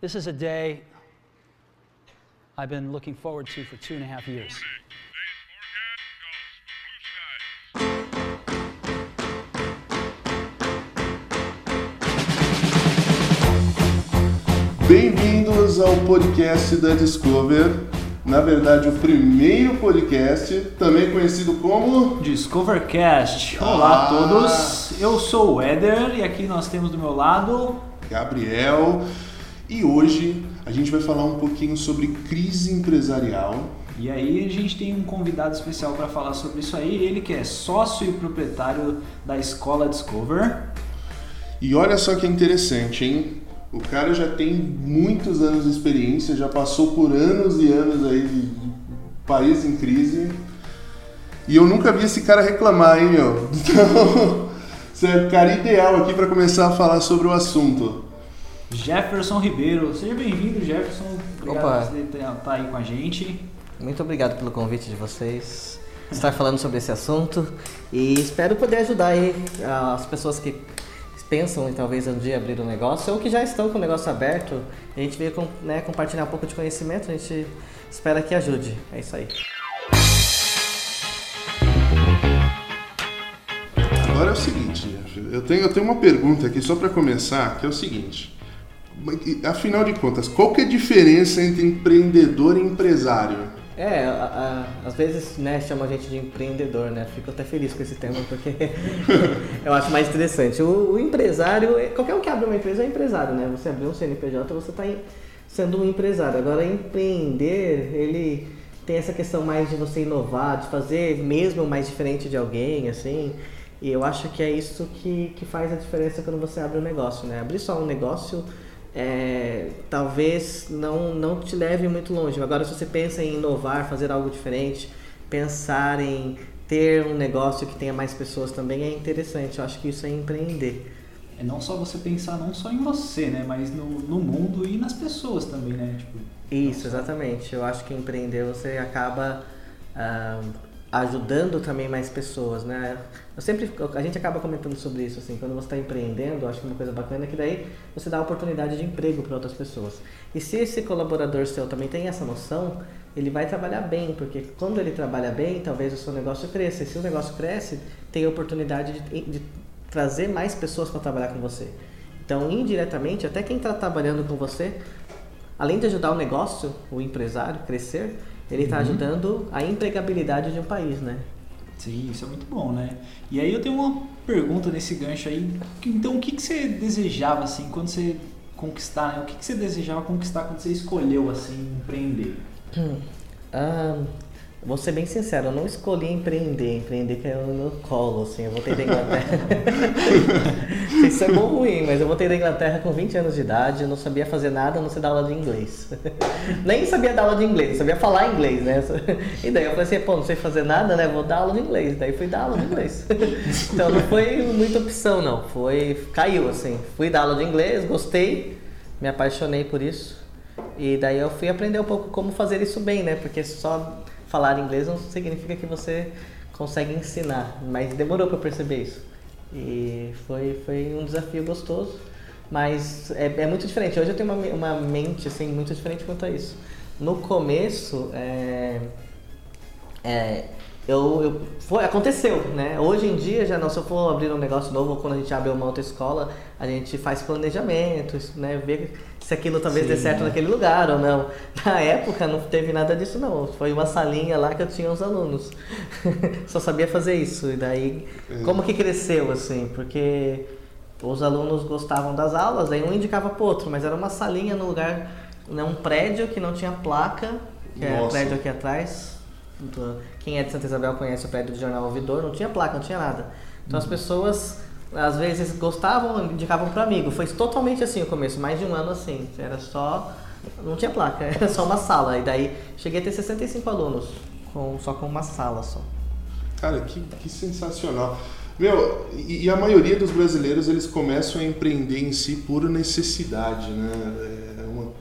This is a day I've been looking forward to for two and a half years. Bem-vindos ao podcast da Discover. Na verdade, o primeiro podcast, também conhecido como Discovercast. Olá Ah. a todos, eu sou o Éder e aqui nós temos do meu lado. Gabriel. E hoje a gente vai falar um pouquinho sobre crise empresarial. E aí a gente tem um convidado especial para falar sobre isso aí, ele que é sócio e proprietário da Escola Discover. E olha só que interessante, hein? O cara já tem muitos anos de experiência, já passou por anos e anos aí de país em crise. E eu nunca vi esse cara reclamar, hein, meu? Então, você é o cara ideal aqui para começar a falar sobre o assunto. Jefferson Ribeiro, seja bem-vindo Jefferson, obrigado Opa. por você estar aí com a gente. Muito obrigado pelo convite de vocês. Estar falando sobre esse assunto e espero poder ajudar aí as pessoas que pensam em talvez um dia abrir um negócio ou que já estão com o negócio aberto. A gente veio né, compartilhar um pouco de conhecimento, a gente espera que ajude. É isso aí. Agora é o seguinte, eu tenho, eu tenho uma pergunta aqui só para começar, que é o seguinte. Afinal de contas, qual que é a diferença entre empreendedor e empresário? É, a- a- às vezes né, chama a gente de empreendedor, né? Fico até feliz com esse termo porque eu acho mais interessante. O, o empresário, é- qualquer um que abre uma empresa é empresário, né? Você abrir um CNPJ, você está sendo um empresário. Agora, empreender, ele tem essa questão mais de você inovar, de fazer mesmo mais diferente de alguém, assim. E eu acho que é isso que, que faz a diferença quando você abre um negócio, né? Abrir só um negócio é, talvez não, não te leve muito longe. Agora, se você pensa em inovar, fazer algo diferente, pensar em ter um negócio que tenha mais pessoas também é interessante. Eu acho que isso é empreender. É não só você pensar não só em você, né, mas no, no mundo e nas pessoas também, né? Tipo, Isso, exatamente. Eu acho que empreender você acaba ah, ajudando também mais pessoas, né? Eu sempre, a gente acaba comentando sobre isso, assim, quando você está empreendendo, acho que uma coisa bacana é que daí você dá oportunidade de emprego para outras pessoas. E se esse colaborador seu também tem essa noção, ele vai trabalhar bem, porque quando ele trabalha bem, talvez o seu negócio cresça. E se o negócio cresce, tem a oportunidade de, de trazer mais pessoas para trabalhar com você. Então, indiretamente, até quem está trabalhando com você além de ajudar o negócio, o empresário crescer, ele está ajudando a empregabilidade de um país, né? Sim, isso é muito bom, né? E aí eu tenho uma pergunta nesse gancho aí. Então, o que, que você desejava, assim, quando você conquistar, né? O que, que você desejava conquistar quando você escolheu, assim, empreender? Ah, vou ser bem sincero, eu não escolhi empreender, empreender caiu no meu colo, assim, eu voltei da Inglaterra. Não sei se é bom ou ruim, mas eu voltei da Inglaterra com 20 anos de idade, eu não sabia fazer nada, não sei dar aula de inglês. Nem sabia dar aula de inglês, sabia falar inglês, né? E daí eu falei assim, pô, não sei fazer nada, né? Vou dar aula de inglês. Daí fui dar aula de inglês. Então não foi muita opção, não. Foi. Caiu, assim. Fui dar aula de inglês, gostei, me apaixonei por isso. E daí eu fui aprender um pouco como fazer isso bem, né? Porque só falar inglês não significa que você consegue ensinar. Mas demorou para perceber isso. E foi, foi um desafio gostoso. Mas é, é muito diferente. Hoje eu tenho uma, uma mente assim, muito diferente quanto a isso. No começo, é, é, eu, eu- foi, aconteceu, né? Hoje em dia, já não, se eu for abrir um negócio novo, ou quando a gente abre uma outra escola, a gente faz planejamento, né? Ver se aquilo talvez dê Sim, certo né? naquele lugar ou não. Na época não teve nada disso não. Foi uma salinha lá que eu tinha os alunos. Só sabia fazer isso. E daí, como que cresceu assim? Porque os alunos gostavam das aulas, aí um indicava pro outro, mas era uma salinha no lugar, né, um prédio que não tinha placa, que é prédio aqui atrás. Do- Quem é de Santa Isabel conhece o prédio do Jornal Ouvidor, não tinha placa, não tinha nada. Então as pessoas às vezes gostavam, indicavam para amigo. Foi totalmente assim o começo, mais de um ano assim. Era só. Não tinha placa, era só uma sala. E daí cheguei a ter 65 alunos, com, só com uma sala só. Cara, que, que sensacional. Meu, e, e a maioria dos brasileiros eles começam a empreender em si por necessidade, né? É uma-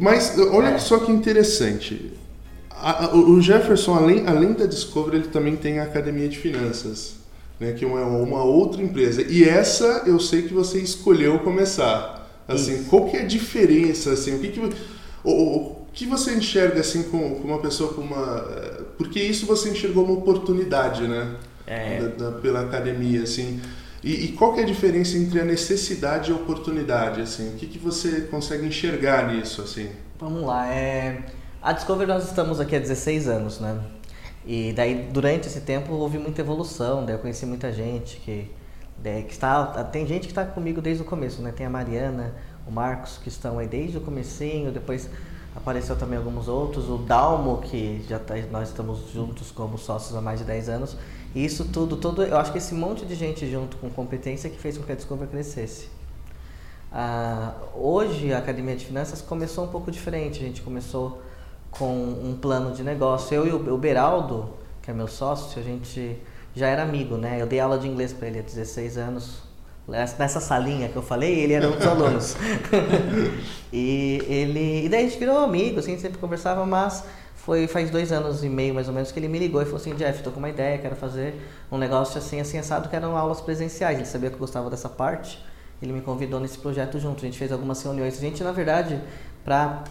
Mas olha É. só que interessante. A- a- o Jefferson, além, além da Discovery, ele também tem a Academia de Finanças, né? Que é uma, uma outra empresa. E essa eu sei que você escolheu começar. Assim, Isso. qual que é a diferença, assim, o que que, o que você enxerga, assim, com, com uma pessoa com uma... eh, Porque isso você enxergou uma oportunidade, né? É, Da- da- pela academia, assim. E, e qual que é a diferença entre a necessidade e a oportunidade, assim? O que que você consegue enxergar nisso, assim? Vamos lá, é... a Discover nós estamos aqui há 16 anos, né? E daí durante esse tempo houve muita evolução, daí eu conheci muita gente que, que está, tem gente que está comigo desde o começo, né? Tem a Mariana, o Marcos que estão aí desde o comecinho, depois apareceu também alguns outros, o Dalmo que já tá, nós estamos juntos como sócios há mais de 10 anos. E isso tudo, todo, eu acho que esse monte de gente junto com competência que fez com que a Discover crescesse. Ah, hoje a Academia de Finanças começou um pouco diferente. A gente começou com um plano de negócio. Eu e o Beraldo, que é meu sócio, a gente já era amigo, né? Eu dei aula de inglês para ele há 16 anos. Nessa salinha que eu falei, ele era um dos alunos. e ele, e daí a gente virou amigo, assim, sempre conversava, mas foi faz dois anos e meio mais ou menos que ele me ligou e falou assim, Jeff, tô com uma ideia, quero fazer um negócio assim, assim, assado, que eram aulas presenciais. Ele sabia que eu gostava dessa parte, ele me convidou nesse projeto junto. A gente fez algumas reuniões. A gente, na verdade, para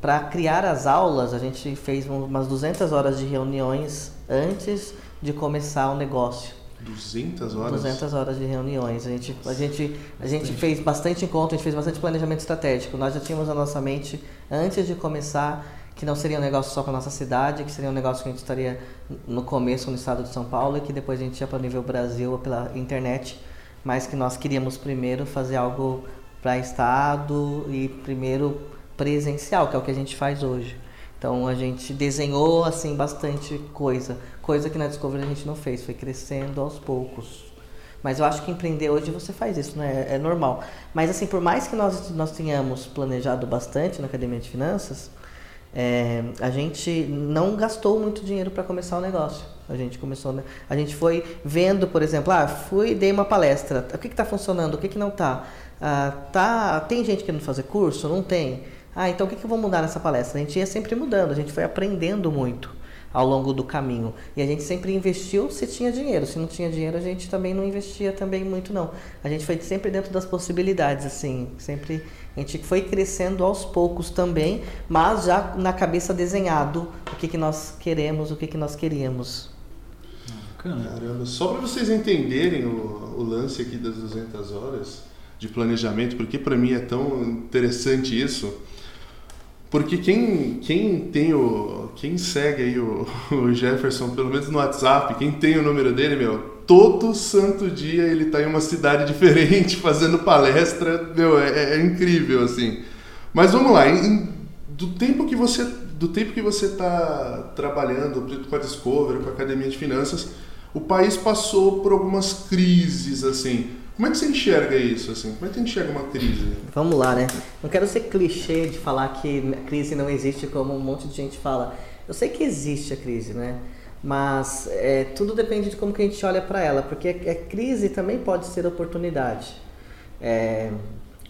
para criar as aulas, a gente fez um- umas 200 horas de reuniões antes de começar o negócio. 200 horas? 200 horas de reuniões. A gente, a gente, a gente fez bastante encontro, a gente fez bastante planejamento estratégico. Nós já tínhamos na nossa mente, antes de começar, que não seria um negócio só para nossa cidade, que seria um negócio que a gente estaria no começo no estado de São Paulo e que depois a gente ia para nível Brasil pela internet, mas que nós queríamos primeiro fazer algo para estado e primeiro presencial, que é o que a gente faz hoje. Então a gente desenhou assim bastante coisa, coisa que na Discovery a gente não fez, foi crescendo aos poucos. Mas eu acho que empreender hoje você faz isso, né? É normal. Mas assim, por mais que nós, nós tenhamos planejado bastante na Academia de Finanças, é, a gente não gastou muito dinheiro para começar o negócio. A gente começou, né? a gente foi vendo, por exemplo, ah, fui dei uma palestra, o que está funcionando, o que, que não está? Ah, tá, tem gente querendo fazer curso? Não tem. Ah, então o que, que eu vou mudar nessa palestra? A gente ia sempre mudando, a gente foi aprendendo muito ao longo do caminho. E a gente sempre investiu se tinha dinheiro. Se não tinha dinheiro, a gente também não investia também muito não. A gente foi sempre dentro das possibilidades, assim, sempre a gente foi crescendo aos poucos também, mas já na cabeça desenhado o que, que nós queremos, o que, que nós queríamos. Caramba, só para vocês entenderem o, o lance aqui das 200 horas de planejamento, porque para mim é tão interessante isso. Porque quem, quem tem o. Quem segue aí o, o Jefferson, pelo menos no WhatsApp, quem tem o número dele, meu, todo santo dia ele tá em uma cidade diferente fazendo palestra, meu, é, é incrível, assim. Mas vamos lá, em- do tempo que você do tempo que você está trabalhando com a Discovery, com a Academia de Finanças, o país passou por algumas crises, assim. Como é que você enxerga isso, assim? Como é que você enxerga uma crise? Vamos lá, né? Não quero ser clichê de falar que a crise não existe como um monte de gente fala. Eu sei que existe a crise, né? Mas é, tudo depende de como que a gente olha para ela, porque a, crise também pode ser oportunidade. É,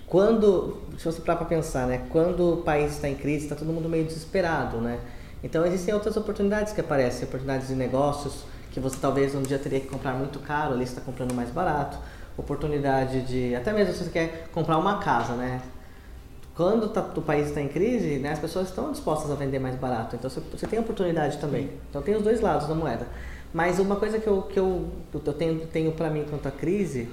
quando, se você parar para pensar, né? Quando o país está em crise, está todo mundo meio desesperado, né? Então existem outras oportunidades que aparecem, oportunidades de negócios que você talvez um dia teria que comprar muito caro, ali está comprando mais barato. Oportunidade de, até mesmo se você quer comprar uma casa, né? Quando tá- o país está em crise, né, as pessoas estão dispostas a vender mais barato. Então você, você tem oportunidade também. Então tem os dois lados da moeda. Mas uma coisa que eu, que eu, eu tenho, tenho para mim quanto à crise,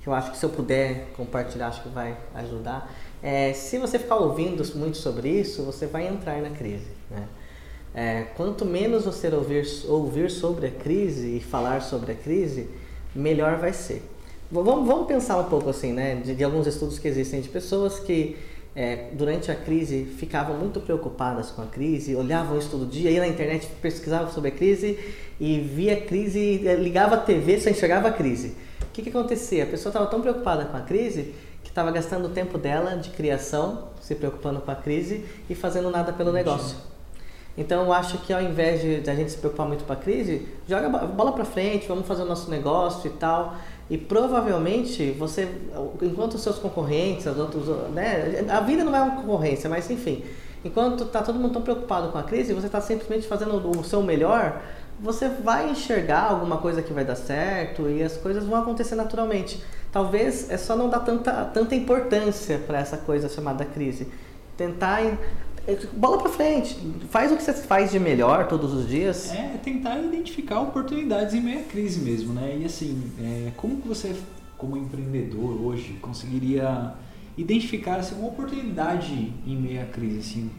que eu acho que se eu puder compartilhar, acho que vai ajudar, é se você ficar ouvindo muito sobre isso, você vai entrar na crise. Né? É, quanto menos você ouvir, ouvir sobre a crise e falar sobre a crise, melhor vai ser. Vamos, vamos pensar um pouco assim, né? De, de alguns estudos que existem de pessoas que é, durante a crise ficavam muito preocupadas com a crise, olhavam isso todo dia, ia na internet, pesquisavam sobre a crise e via a crise, eh, ligava a TV, só enxergava a crise. O que, que acontecia? A pessoa estava tão preocupada com a crise que estava gastando o tempo dela de criação, se preocupando com a crise e fazendo nada pelo negócio. Então eu acho que ao invés de, de a gente se preocupar muito com a crise, joga bola para frente, vamos fazer o nosso negócio e tal. E provavelmente você, enquanto os seus concorrentes, os outros, né, a vida não é uma concorrência, mas enfim, enquanto tá todo mundo tão preocupado com a crise, você está simplesmente fazendo o seu melhor, você vai enxergar alguma coisa que vai dar certo e as coisas vão acontecer naturalmente. talvez é só não dar tanta, tanta importância para essa coisa chamada crise. Tentar bola para frente, faz o que você faz de melhor todos os dias. É, tentar identificar oportunidades em meio à crise mesmo, né? E assim, é, como que você, como empreendedor hoje, conseguiria identificar assim, uma oportunidade em meio à crise? Assim,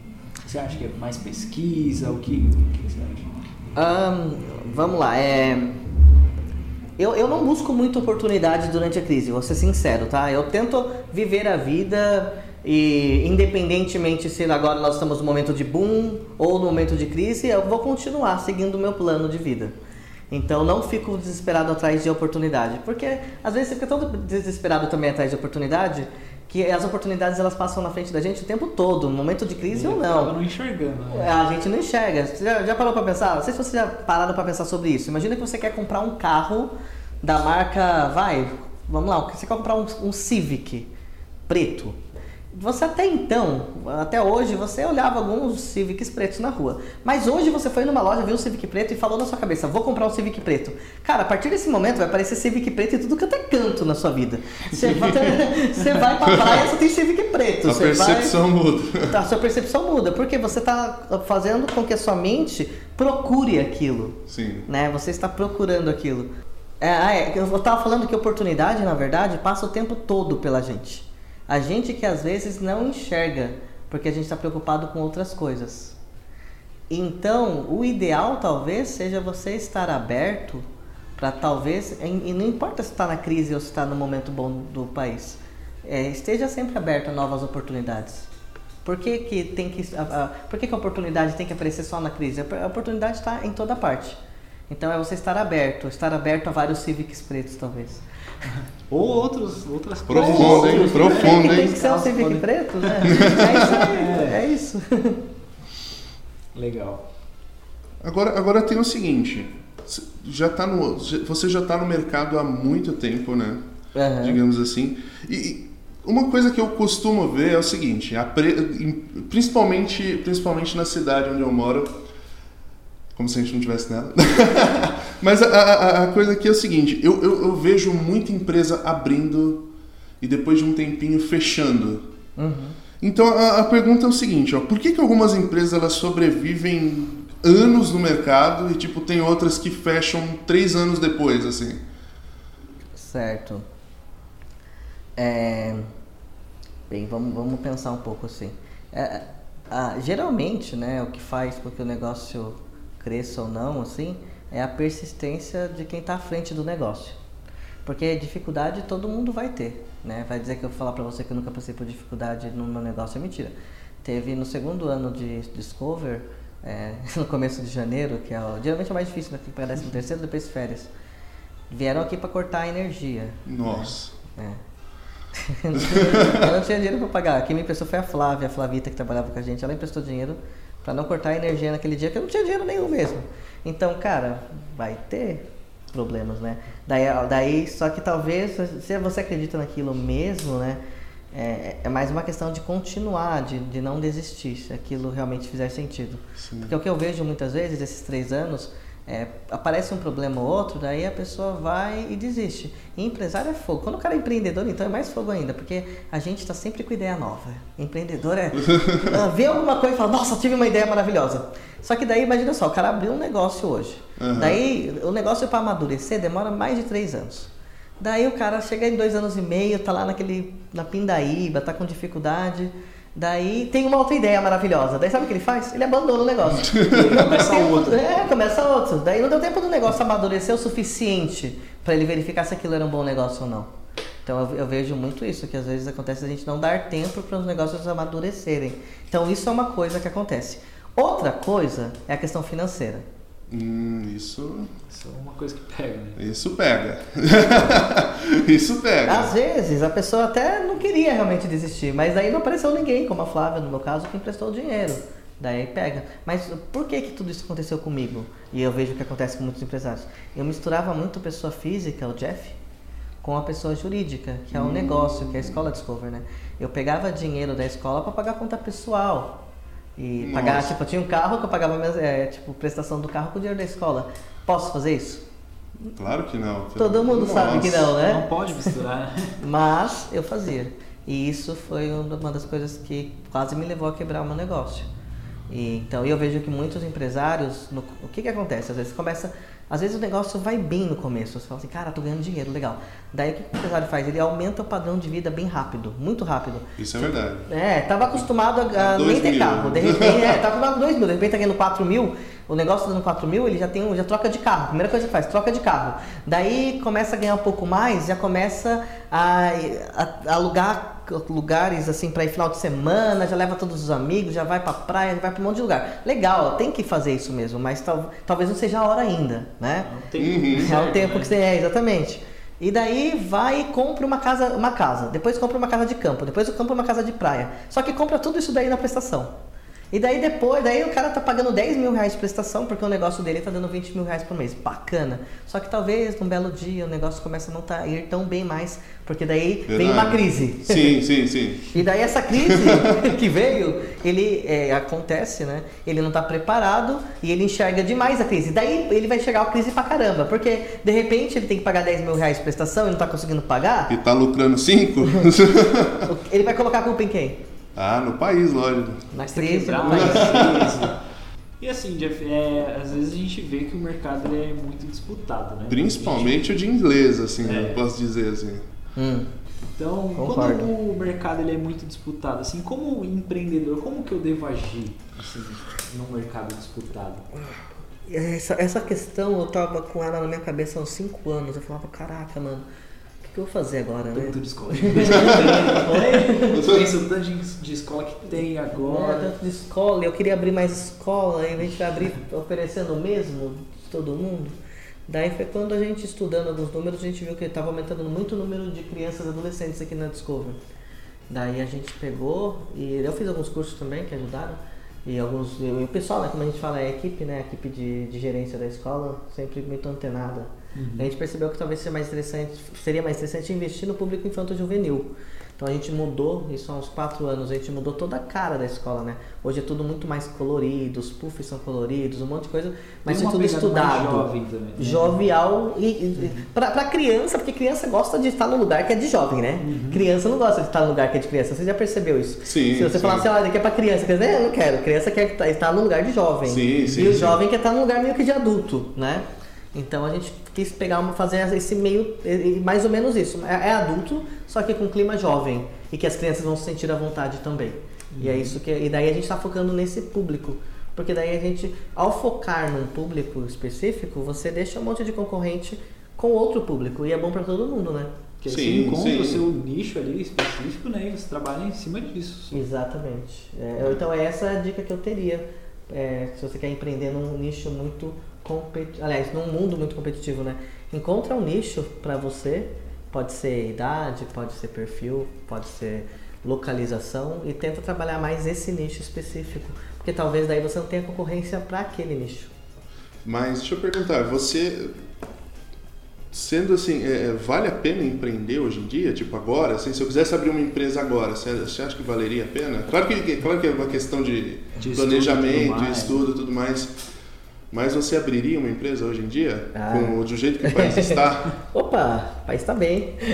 você acha que é mais pesquisa? O que, o que você acha? Um, vamos lá, é... Eu, eu não busco muita oportunidade durante a crise, vou ser sincero, tá? Eu tento viver a vida e independentemente se agora nós estamos no momento de boom ou no momento de crise, eu vou continuar seguindo o meu plano de vida. Então não fico desesperado atrás de oportunidade, porque às vezes você fica tão desesperado também atrás de oportunidade que as oportunidades elas passam na frente da gente o tempo todo, no momento de crise ou não. não enxergando. Né? A gente não enxerga. Você já, já parou para pensar? Não sei se você já parado para pensar sobre isso. Imagina que você quer comprar um carro da marca, vai, vamos lá, você quer comprar um, um Civic preto. Você até então, até hoje, você olhava alguns Civics pretos na rua. Mas hoje você foi numa loja, viu um Civic preto e falou na sua cabeça, vou comprar um Civic preto. Cara, a partir desse momento vai aparecer Civic preto em tudo que é canto na sua vida. Você vai, você vai pra praia, você tem Civic preto. A você percepção vai, muda. A sua percepção muda, porque você está fazendo com que a sua mente procure aquilo. Sim. Né? Você está procurando aquilo. É, ah, é, eu estava falando que oportunidade, na verdade, passa o tempo todo pela gente. A gente que às vezes não enxerga, porque a gente está preocupado com outras coisas. Então, o ideal talvez seja você estar aberto para talvez, e não importa se está na crise ou se está no momento bom do país, é, esteja sempre aberto a novas oportunidades. Por que, que tem que, a, a, por que, que a oportunidade tem que aparecer só na crise? A oportunidade está em toda parte. Então é você estar aberto, estar aberto a vários Civics pretos, talvez. Ou outros, outras Profundo, coisas. hein? Profundo, Tem hein? que ser um Civic Podem- preto, né? É isso aí, é isso. Legal. Agora, agora tem o seguinte, já tá no, você já está no mercado há muito tempo, né? Aham. Digamos assim. E, uma coisa que eu costumo ver é o seguinte, a pre- principalmente, principalmente na cidade onde eu moro, como se a gente não tivesse nada. Mas a, a- a coisa aqui é o seguinte, eu, eu, eu vejo muita empresa abrindo e depois de um tempinho fechando. Uhum. Então a, a pergunta é o seguinte, ó, por que, que algumas empresas elas sobrevivem anos no mercado e tipo tem outras que fecham três anos depois, assim? Certo. É... Bem, vamos, vamos pensar um pouco assim. É, ah, geralmente, né, o que faz com que o negócio cresça ou não, assim, é a persistência de quem está à frente do negócio. Porque dificuldade todo mundo vai ter, né? Vai dizer que eu vou falar para você que eu nunca passei por dificuldade no meu negócio é mentira. Teve no segundo ano de Discover, é, no começo de janeiro, que é o, geralmente é o mais difícil, né? Para décimo terceiro, depois férias. Vieram aqui para cortar a energia. Nossa. É. eu não tinha dinheiro para pagar. Quem me emprestou foi a Flávia, a Flavita que trabalhava com a gente. Ela emprestou dinheiro para não cortar a energia naquele dia que eu não tinha dinheiro nenhum mesmo. Então, cara, vai ter problemas, né? Daí, daí só que talvez, se você acredita naquilo mesmo, né? É, é mais uma questão de continuar, de, de não desistir, se aquilo realmente fizer sentido. Sim. Porque o que eu vejo muitas vezes, esses três anos, é, aparece um problema ou outro, daí a pessoa vai e desiste. E empresário é fogo. Quando o cara é empreendedor, então é mais fogo ainda, porque a gente está sempre com ideia nova. Empreendedor é. vê alguma coisa e fala, nossa, tive uma ideia maravilhosa. Só que daí, imagina só, o cara abriu um negócio hoje. Uhum. Daí, o negócio para amadurecer demora mais de três anos. Daí o cara chega em dois anos e meio, tá lá naquele, na pindaíba, tá com dificuldade. Daí tem uma outra ideia maravilhosa. Daí sabe o que ele faz? Ele abandona o negócio. Começa outro. É, começa outro. Daí não deu tempo do negócio amadurecer o suficiente para ele verificar se aquilo era um bom negócio ou não. Então eu, eu vejo muito isso, que às vezes acontece a gente não dar tempo para os negócios amadurecerem. Então isso é uma coisa que acontece. Outra coisa é a questão financeira. Hum, isso, Isso é uma coisa que pega, né? isso pega. isso pega. Às vezes a pessoa até não queria realmente desistir, mas daí não apareceu ninguém, como a Flávia no meu caso, que emprestou o dinheiro. Daí pega. Mas por que que tudo isso aconteceu comigo? E eu vejo que acontece com muitos empresários. Eu misturava muito pessoa física, o Jeff, com a pessoa jurídica, que é um negócio, que é a escola Discover, né? Eu pegava dinheiro da escola para pagar conta pessoal. E Nossa. pagar, tipo, eu tinha um carro que eu pagava minhas, é, tipo, prestação do carro com o dinheiro da escola. Posso fazer isso? Claro que não. Todo mundo Nossa. sabe que não, né? Não pode misturar. Mas eu fazia. E isso foi uma das coisas que quase me levou a quebrar o meu negócio. E, então eu vejo que muitos empresários, no- o que que acontece? Às vezes começa, às vezes o negócio vai bem no começo. Você fala assim, cara, tô ganhando dinheiro, legal. Daí o que, que o empresário faz? Ele aumenta o padrão de vida bem rápido, muito rápido. Isso é verdade. É, tava acostumado a, a nem ter mil. carro. De repente, é, tava acostumado com 2 mil, de repente tá ganhando 4 mil, o negócio dando 4 mil, ele já tem um- já troca de carro. Primeira coisa que faz, troca de carro. Daí começa a ganhar um pouco mais, já começa a, a- a alugar lugares assim para ir final de semana, já leva todos os amigos, já vai pra praia, já vai pra um monte de lugar. Legal, tem que fazer isso mesmo, mas tal- talvez não seja a hora ainda, né? Não tem Uhum. É o certo, tempo né? que você é, exatamente. E daí vai e compra uma casa, uma casa, depois compra uma casa de campo, depois compra uma casa de praia. Só que compra tudo isso daí na prestação. E daí depois, daí o cara tá pagando 10 mil reais de prestação porque o negócio dele tá dando 20 mil reais por mês. Bacana. Só que talvez num belo dia o negócio começa a não tá, ir tão bem mais, porque daí vem uma Verdade. crise. Sim, sim, sim. E daí essa crise que veio, ele é, acontece, né? Ele não tá preparado e ele enxerga demais a crise. Daí ele vai chegar a crise pra caramba, porque de repente ele tem que pagar 10 mil reais de prestação e não tá conseguindo pagar. E tá lucrando cinco? Ele vai colocar a culpa em quem? Ah, no país, lógico. Mas tem que crise. quebrar no mais país. crise. E assim, Jeff, é, às vezes a gente vê que o mercado ele é muito disputado, né? Principalmente o de inglês, assim, É. eu posso dizer assim. Hum. Então, Concordo. quando o mercado ele é muito disputado, assim, como empreendedor, como que eu devo agir assim, num mercado disputado? Essa, essa questão eu tava com ela na minha cabeça há uns 5 anos. Eu falava, caraca, mano, que, que eu vou fazer agora, né? Tanto de escola? Pensa o tanto de, escola que tem É, agora. tanto de escola, eu queria abrir mais escola, aí a gente vai abrir oferecendo o mesmo de todo mundo. Daí foi quando a gente estudando alguns números, a gente viu que estava aumentando muito o número de crianças e adolescentes aqui na Discover. Daí a gente pegou e eu fiz alguns cursos também que ajudaram. E alguns. E o pessoal, né, como a gente fala, é a equipe, né? A equipe de, de gerência da escola, sempre muito antenada. A gente percebeu que talvez seria mais interessante, seria mais interessante investir no público infanto-juvenil. Então a gente mudou, isso há uns 4 anos, a gente mudou toda a cara da escola, né? Hoje é tudo muito mais colorido, os puffs são coloridos, um monte de coisa, mas Tem é tudo mais estudado. jovem também, né? Jovial e, e pra, pra criança, porque criança gosta de estar no lugar que é de jovem, né? Criança não gosta de estar no lugar que é de criança. Você já percebeu isso? Sim, Se você sim. falar assim, olha, daqui é pra criança, quer dizer, eu não quero. Criança quer estar- estar no lugar de jovem. Sim, sim, e o sim. jovem quer estar no lugar meio que de adulto, né? Então a gente quis pegar uma, fazer esse meio, e- e mais ou menos isso. É, é adulto, só que com clima jovem. E que as crianças vão se sentir à vontade também. E Uhum. é isso que. E daí a gente está focando nesse público. Porque daí a gente, ao focar num público específico, você deixa um monte de concorrente com outro público. E é bom para todo mundo, né? Porque Sim, você encontra sim. o seu nicho ali específico, né? E você trabalha em cima disso. Exatamente. É, então essa é a dica que eu teria. É, se você quer empreender num nicho muito competitivo, aliás, num mundo muito competitivo, né? Encontra um nicho para você. Pode ser idade, pode ser perfil, pode ser localização e tenta trabalhar mais esse nicho específico, porque talvez daí você não tenha concorrência para aquele nicho. Mas deixa eu perguntar, você sendo assim, é, é, vale a pena empreender hoje em dia? Tipo agora, assim, se eu quisesse abrir uma empresa agora, você, você acha que valeria a pena? Claro que, claro que é uma questão de, De planejamento, estudo e tudo de mais. estudo e tudo mais. Mas você abriria uma empresa hoje em dia? Ah. Com, do jeito que o país está? Opa, o país tá bem.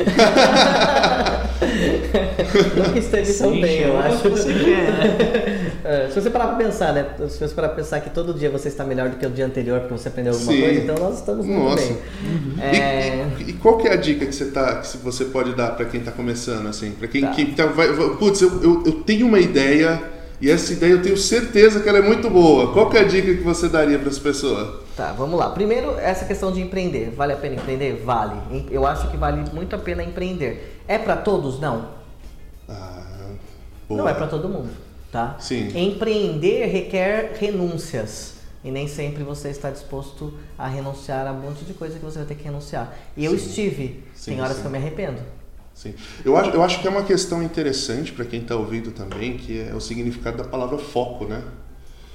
Nunca esteve tão bem, eu acho. que você né? É, se você parar pra pensar, né? Se você parar pra pensar que todo dia você está melhor do que o dia anterior porque você aprendeu alguma Sim. coisa, então nós estamos muito Nossa. bem. Uhum. É, E, e- e qual que é a dica que você, tá, que você pode dar para quem está começando, assim? Para quem, Tá. quem tá, vai, vai- putz, eu, eu, eu tenho uma ideia e essa ideia eu tenho certeza que ela é muito boa. Qual que é a dica que você daria para as pessoas? Tá, vamos lá. Primeiro, essa questão de empreender. Vale a pena empreender? Vale. Eu acho que vale muito a pena empreender. É pra todos? Não. Ah, Não é pra todo mundo, tá? Sim. Empreender requer renúncias. E nem sempre você está disposto a renunciar a um monte de coisa que você vai ter que renunciar. E eu Sim. estive. Sim, Tem horas sim. que eu me arrependo. Sim. Eu acho, eu acho que é uma questão interessante para quem está ouvindo também, que é o significado da palavra foco, né?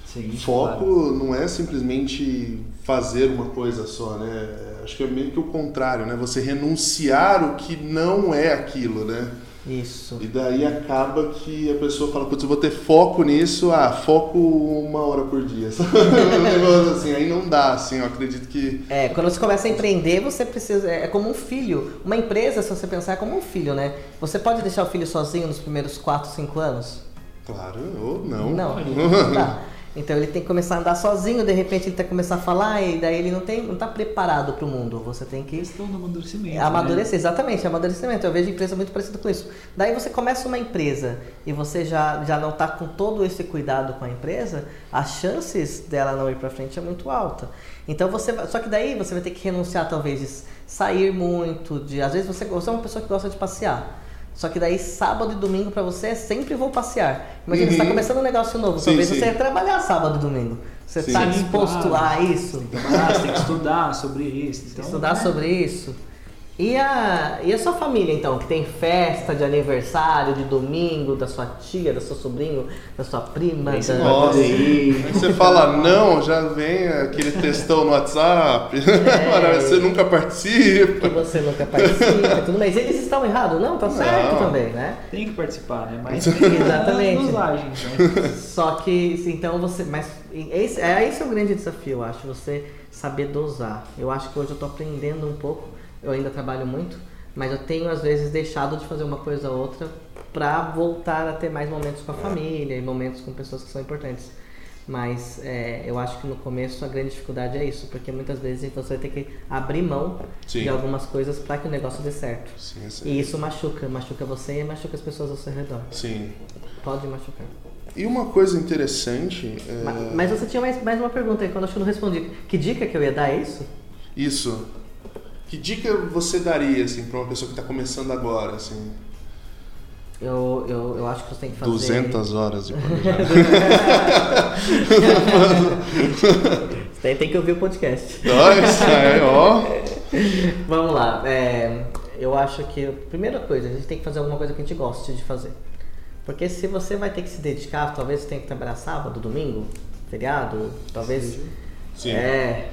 Sim, Foco claro. não é simplesmente fazer uma coisa só, né? Acho que é meio que o contrário, né? Você renunciar o que não é aquilo, né? Isso. E daí acaba que a pessoa fala, putz, eu vou ter foco nisso, ah, foco uma hora por dia. um negócio assim, aí não dá, assim, eu acredito que. É, quando você começa a empreender, você precisa. É como um filho. Uma empresa, se você pensar, é como um filho, né? Você pode deixar o filho sozinho nos primeiros 4, 5 anos? Claro, ou não. Não, não dá. Então ele tem que começar a andar sozinho, de repente ele tem que começar a falar e daí ele não tem, não está preparado para o mundo. Você tem que questão do amadurecimento. amadurecer, né? exatamente, amadurecimento. Eu vejo empresa muito parecida com isso. Daí você começa uma empresa e você já, já não está com todo esse cuidado com a empresa, as chances dela não ir para frente é muito alta. Então você, só que daí você vai ter que renunciar talvez de sair muito, de às vezes você, você é uma pessoa que gosta de passear. Só que daí sábado e domingo para você é sempre vou passear. Imagina, uhum. você está começando um negócio novo. Sim, Talvez sim. você ia trabalhar sábado e domingo. Você está disposto claro. a isso? Tem que, você tem que estudar sobre isso. Então, estudar né? sobre isso. E a, e a sua família, então, que tem festa de aniversário, de domingo, da sua tia, do seu sobrinho, da sua prima? Da... Nossa, aí você fala não, já vem aquele textão no WhatsApp, é, você nunca participa. Que você nunca participa, tudo mais. Eles estão errados? Não, tá certo não. também, né? Tem que participar, né? Mas Exatamente. né? Só que, então, você... Mas esse, é, esse é o grande desafio, eu acho, você saber dosar. Eu acho que hoje eu tô aprendendo um pouco eu ainda trabalho muito, mas eu tenho às vezes deixado de fazer uma coisa ou outra para voltar a ter mais momentos com a família e momentos com pessoas que são importantes. Mas é, eu acho que no começo a grande dificuldade é isso, porque muitas vezes você ter que abrir mão Sim. de algumas coisas para que o negócio dê certo. Sim, sim. E isso machuca, machuca você e machuca as pessoas ao seu redor. Sim. Pode machucar. E uma coisa interessante. É... Mas, mas, você tinha mais, mais uma pergunta aí, quando eu acho que eu não respondi. Que dica que eu ia dar é isso? Isso. Que dica você daria assim para uma pessoa que está começando agora, assim? Eu, eu, eu acho que você tem que fazer. 200 horas de tem, tem que ouvir o podcast. Nossa, é, ó. Vamos lá. É, eu acho que primeira coisa, a gente tem que fazer alguma coisa que a gente goste de fazer. Porque se você vai ter que se dedicar, talvez você tenha que trabalhar sábado, domingo, feriado, talvez. Sim Sim. É.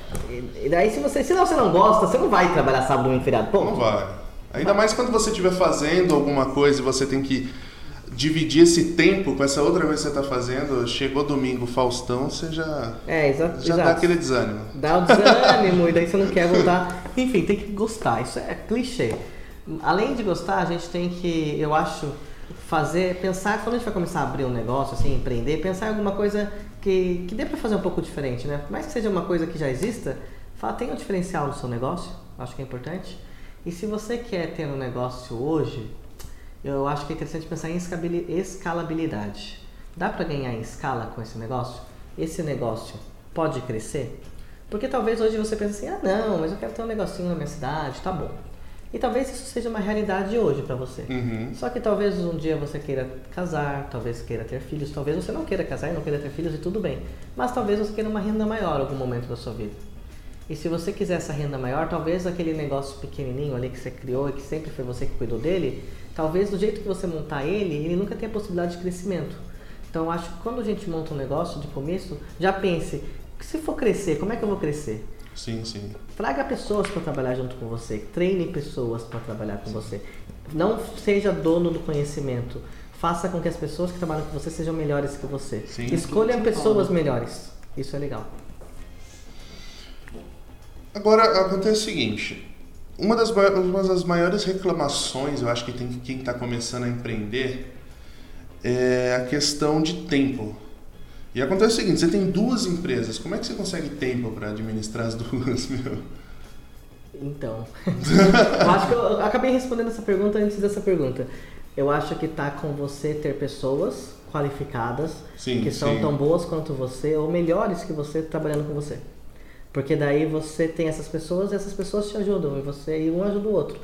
E, daí se você. Se não, você não gosta, você não vai trabalhar sábado domingo feriado. Ponto. Não vai. Ainda mais quando você estiver fazendo alguma coisa e você tem que dividir esse tempo com essa outra coisa que você está fazendo, chegou domingo, Faustão, você já, é, exa já exato. dá aquele desânimo. Dá o desânimo e daí você não quer voltar. Enfim, tem que gostar, isso é clichê. Além de gostar, a gente tem que, eu acho, fazer, pensar, quando a gente vai começar a abrir um negócio, assim, empreender, pensar em alguma coisa que, que dê para fazer um pouco diferente, né? Por mais que seja uma coisa que já exista, fala, tem um diferencial no seu negócio, acho que é importante. E se você quer ter um negócio hoje, eu acho que é interessante pensar em escalabilidade. Dá para ganhar em escala com esse negócio? Esse negócio pode crescer? Porque talvez hoje você pense assim, ah não, mas eu quero ter um negocinho na minha cidade, tá bom. E talvez isso seja uma realidade hoje para você. Uhum. Só que talvez um dia você queira casar, talvez queira ter filhos, talvez você não queira casar e não queira ter filhos e tudo bem. Mas talvez você queira uma renda maior em algum momento da sua vida. E se você quiser essa renda maior, talvez aquele negócio pequenininho ali que você criou e que sempre foi você que cuidou dele, talvez do jeito que você montar ele, ele nunca tenha possibilidade de crescimento. Então acho que quando a gente monta um negócio de começo, já pense, se for crescer, como é que eu vou crescer? Sim, sim. Traga pessoas para trabalhar junto com você, treine pessoas para trabalhar com sim. você. Não seja dono do conhecimento. Faça com que as pessoas que trabalham com você sejam melhores que você. Sim, Escolha pessoas melhores. Isso é legal. Agora acontece o seguinte: uma das, uma das maiores reclamações, eu acho que tem quem está começando a empreender, é a questão de tempo. E acontece o seguinte, você tem duas empresas, como é que você consegue tempo para administrar as duas, meu? Então, eu acho que eu acabei respondendo essa pergunta antes dessa pergunta. Eu acho que tá com você ter pessoas qualificadas sim, que são sim. tão boas quanto você ou melhores que você trabalhando com você. Porque daí você tem essas pessoas e essas pessoas te ajudam e você e um ajuda o outro.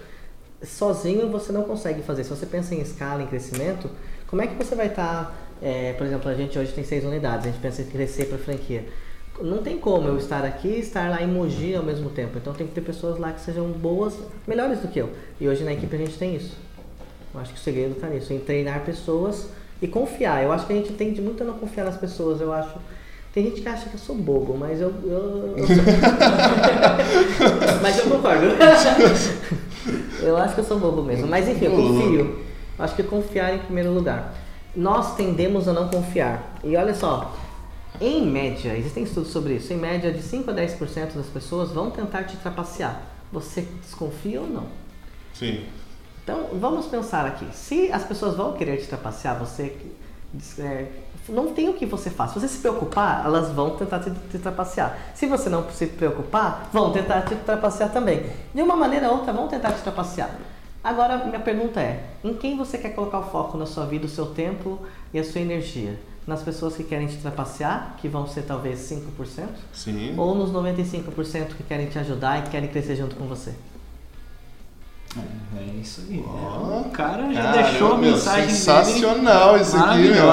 Sozinho você não consegue fazer. Se você pensa em escala, em crescimento, como é que você vai estar tá é, por exemplo, a gente hoje tem seis unidades, a gente pensa em crescer para franquia. Não tem como eu estar aqui e estar lá em Mogi ao mesmo tempo. Então tem que ter pessoas lá que sejam boas, melhores do que eu. E hoje na equipe a gente tem isso. Eu acho que o segredo está nisso, em treinar pessoas e confiar. Eu acho que a gente tende muito a não confiar nas pessoas. Eu acho. Tem gente que acha que eu sou bobo, mas eu. eu, eu mas eu concordo. eu acho que eu sou bobo mesmo. Mas enfim, eu confio. Acho que confiar em primeiro lugar. Nós tendemos a não confiar. E olha só, em média, existem estudos sobre isso, em média de 5 a 10% das pessoas vão tentar te trapacear. Você desconfia ou não? Sim. Então, vamos pensar aqui. Se as pessoas vão querer te trapacear, você é, não tem o que você faz. Se você se preocupar, elas vão tentar te, te trapacear. Se você não se preocupar, vão tentar te trapacear também. De uma maneira ou outra, vão tentar te trapacear. Agora, minha pergunta é: em quem você quer colocar o foco na sua vida, o seu tempo e a sua energia? Nas pessoas que querem te trapacear, que vão ser talvez 5%? Sim. Ou nos 95% que querem te ajudar e querem crescer junto com você? É, é isso aí. Ó, o cara já Caramba, deixou a meu, mensagem dele Sensacional isso aqui, meu.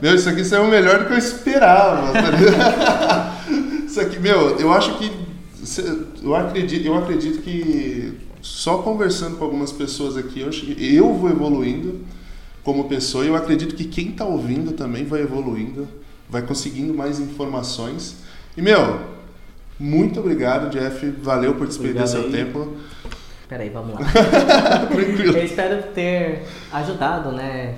Meu, isso aqui saiu melhor do que eu esperava. isso aqui, meu, eu acho que. Eu acredito, eu acredito que só conversando com algumas pessoas aqui, eu, eu vou evoluindo como pessoa e eu acredito que quem está ouvindo também vai evoluindo, vai conseguindo mais informações. E, meu, muito obrigado, Jeff. Valeu por despender seu aí. tempo. Peraí, vamos lá. Eu espero ter ajudado, né?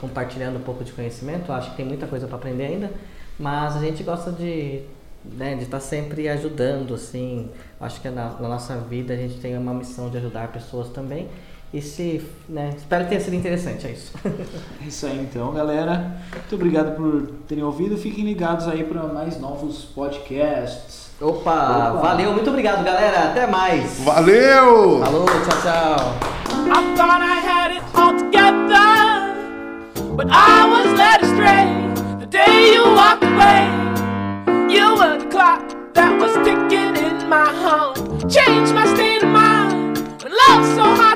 compartilhando um pouco de conhecimento. Eu Acho que tem muita coisa para aprender ainda, mas a gente gosta de né, de estar sempre ajudando, assim. Acho que na, na nossa vida a gente tem uma missão de ajudar pessoas também. E se, né, espero que tenha sido interessante, é isso. É isso aí então, galera. Muito obrigado por terem ouvido. Fiquem ligados aí para mais novos podcasts. Opa, Opa. valeu, muito obrigado, galera. Até mais. Valeu! Falou, tchau, tchau. clock that was ticking in my heart, Changed my state of mind. Love so hard.